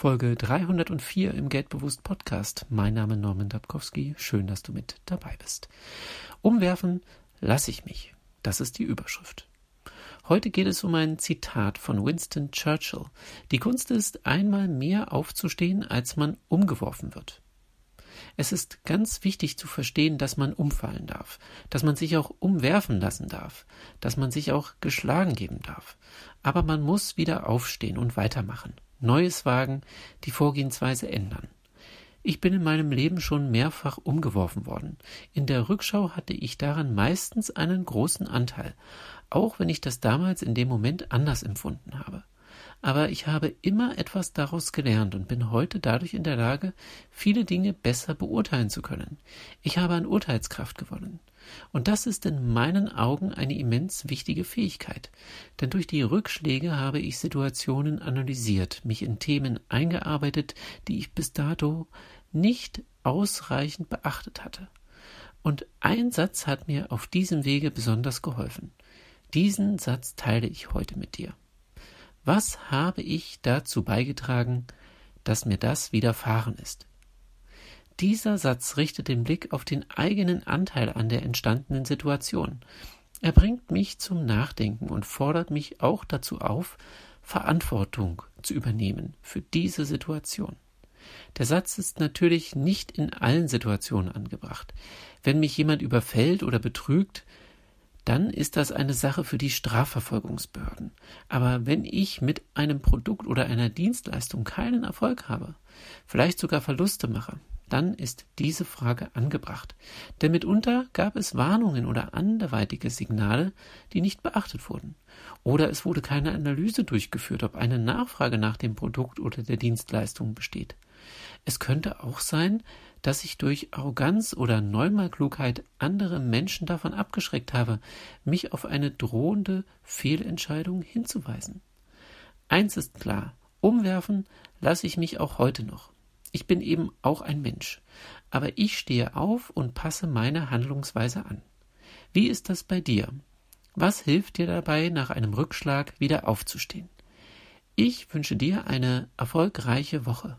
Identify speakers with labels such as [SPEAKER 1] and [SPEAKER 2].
[SPEAKER 1] Folge 304 im Geldbewusst Podcast. Mein Name Norman Dabkowski. Schön, dass du mit dabei bist. Umwerfen lasse ich mich. Das ist die Überschrift. Heute geht es um ein Zitat von Winston Churchill. Die Kunst ist, einmal mehr aufzustehen, als man umgeworfen wird. Es ist ganz wichtig zu verstehen, dass man umfallen darf, dass man sich auch umwerfen lassen darf, dass man sich auch geschlagen geben darf. Aber man muss wieder aufstehen und weitermachen. Neues wagen, die Vorgehensweise ändern. Ich bin in meinem Leben schon mehrfach umgeworfen worden. In der Rückschau hatte ich daran meistens einen großen Anteil, auch wenn ich das damals in dem Moment anders empfunden habe. Aber ich habe immer etwas daraus gelernt und bin heute dadurch in der Lage, viele Dinge besser beurteilen zu können. Ich habe an Urteilskraft gewonnen. Und das ist in meinen Augen eine immens wichtige Fähigkeit, denn durch die Rückschläge habe ich Situationen analysiert, mich in Themen eingearbeitet, die ich bis dato nicht ausreichend beachtet hatte. Und ein Satz hat mir auf diesem Wege besonders geholfen. Diesen Satz teile ich heute mit dir. Was habe ich dazu beigetragen, dass mir das widerfahren ist? Dieser Satz richtet den Blick auf den eigenen Anteil an der entstandenen Situation. Er bringt mich zum Nachdenken und fordert mich auch dazu auf, Verantwortung zu übernehmen für diese Situation. Der Satz ist natürlich nicht in allen Situationen angebracht. Wenn mich jemand überfällt oder betrügt, dann ist das eine Sache für die Strafverfolgungsbehörden. Aber wenn ich mit einem Produkt oder einer Dienstleistung keinen Erfolg habe, vielleicht sogar Verluste mache, dann ist diese Frage angebracht. Denn mitunter gab es Warnungen oder anderweitige Signale, die nicht beachtet wurden. Oder es wurde keine Analyse durchgeführt, ob eine Nachfrage nach dem Produkt oder der Dienstleistung besteht. Es könnte auch sein, dass ich durch Arroganz oder Neumalklugheit andere Menschen davon abgeschreckt habe, mich auf eine drohende Fehlentscheidung hinzuweisen. Eins ist klar, umwerfen lasse ich mich auch heute noch. Ich bin eben auch ein Mensch, aber ich stehe auf und passe meine Handlungsweise an. Wie ist das bei dir? Was hilft dir dabei, nach einem Rückschlag wieder aufzustehen? Ich wünsche dir eine erfolgreiche Woche.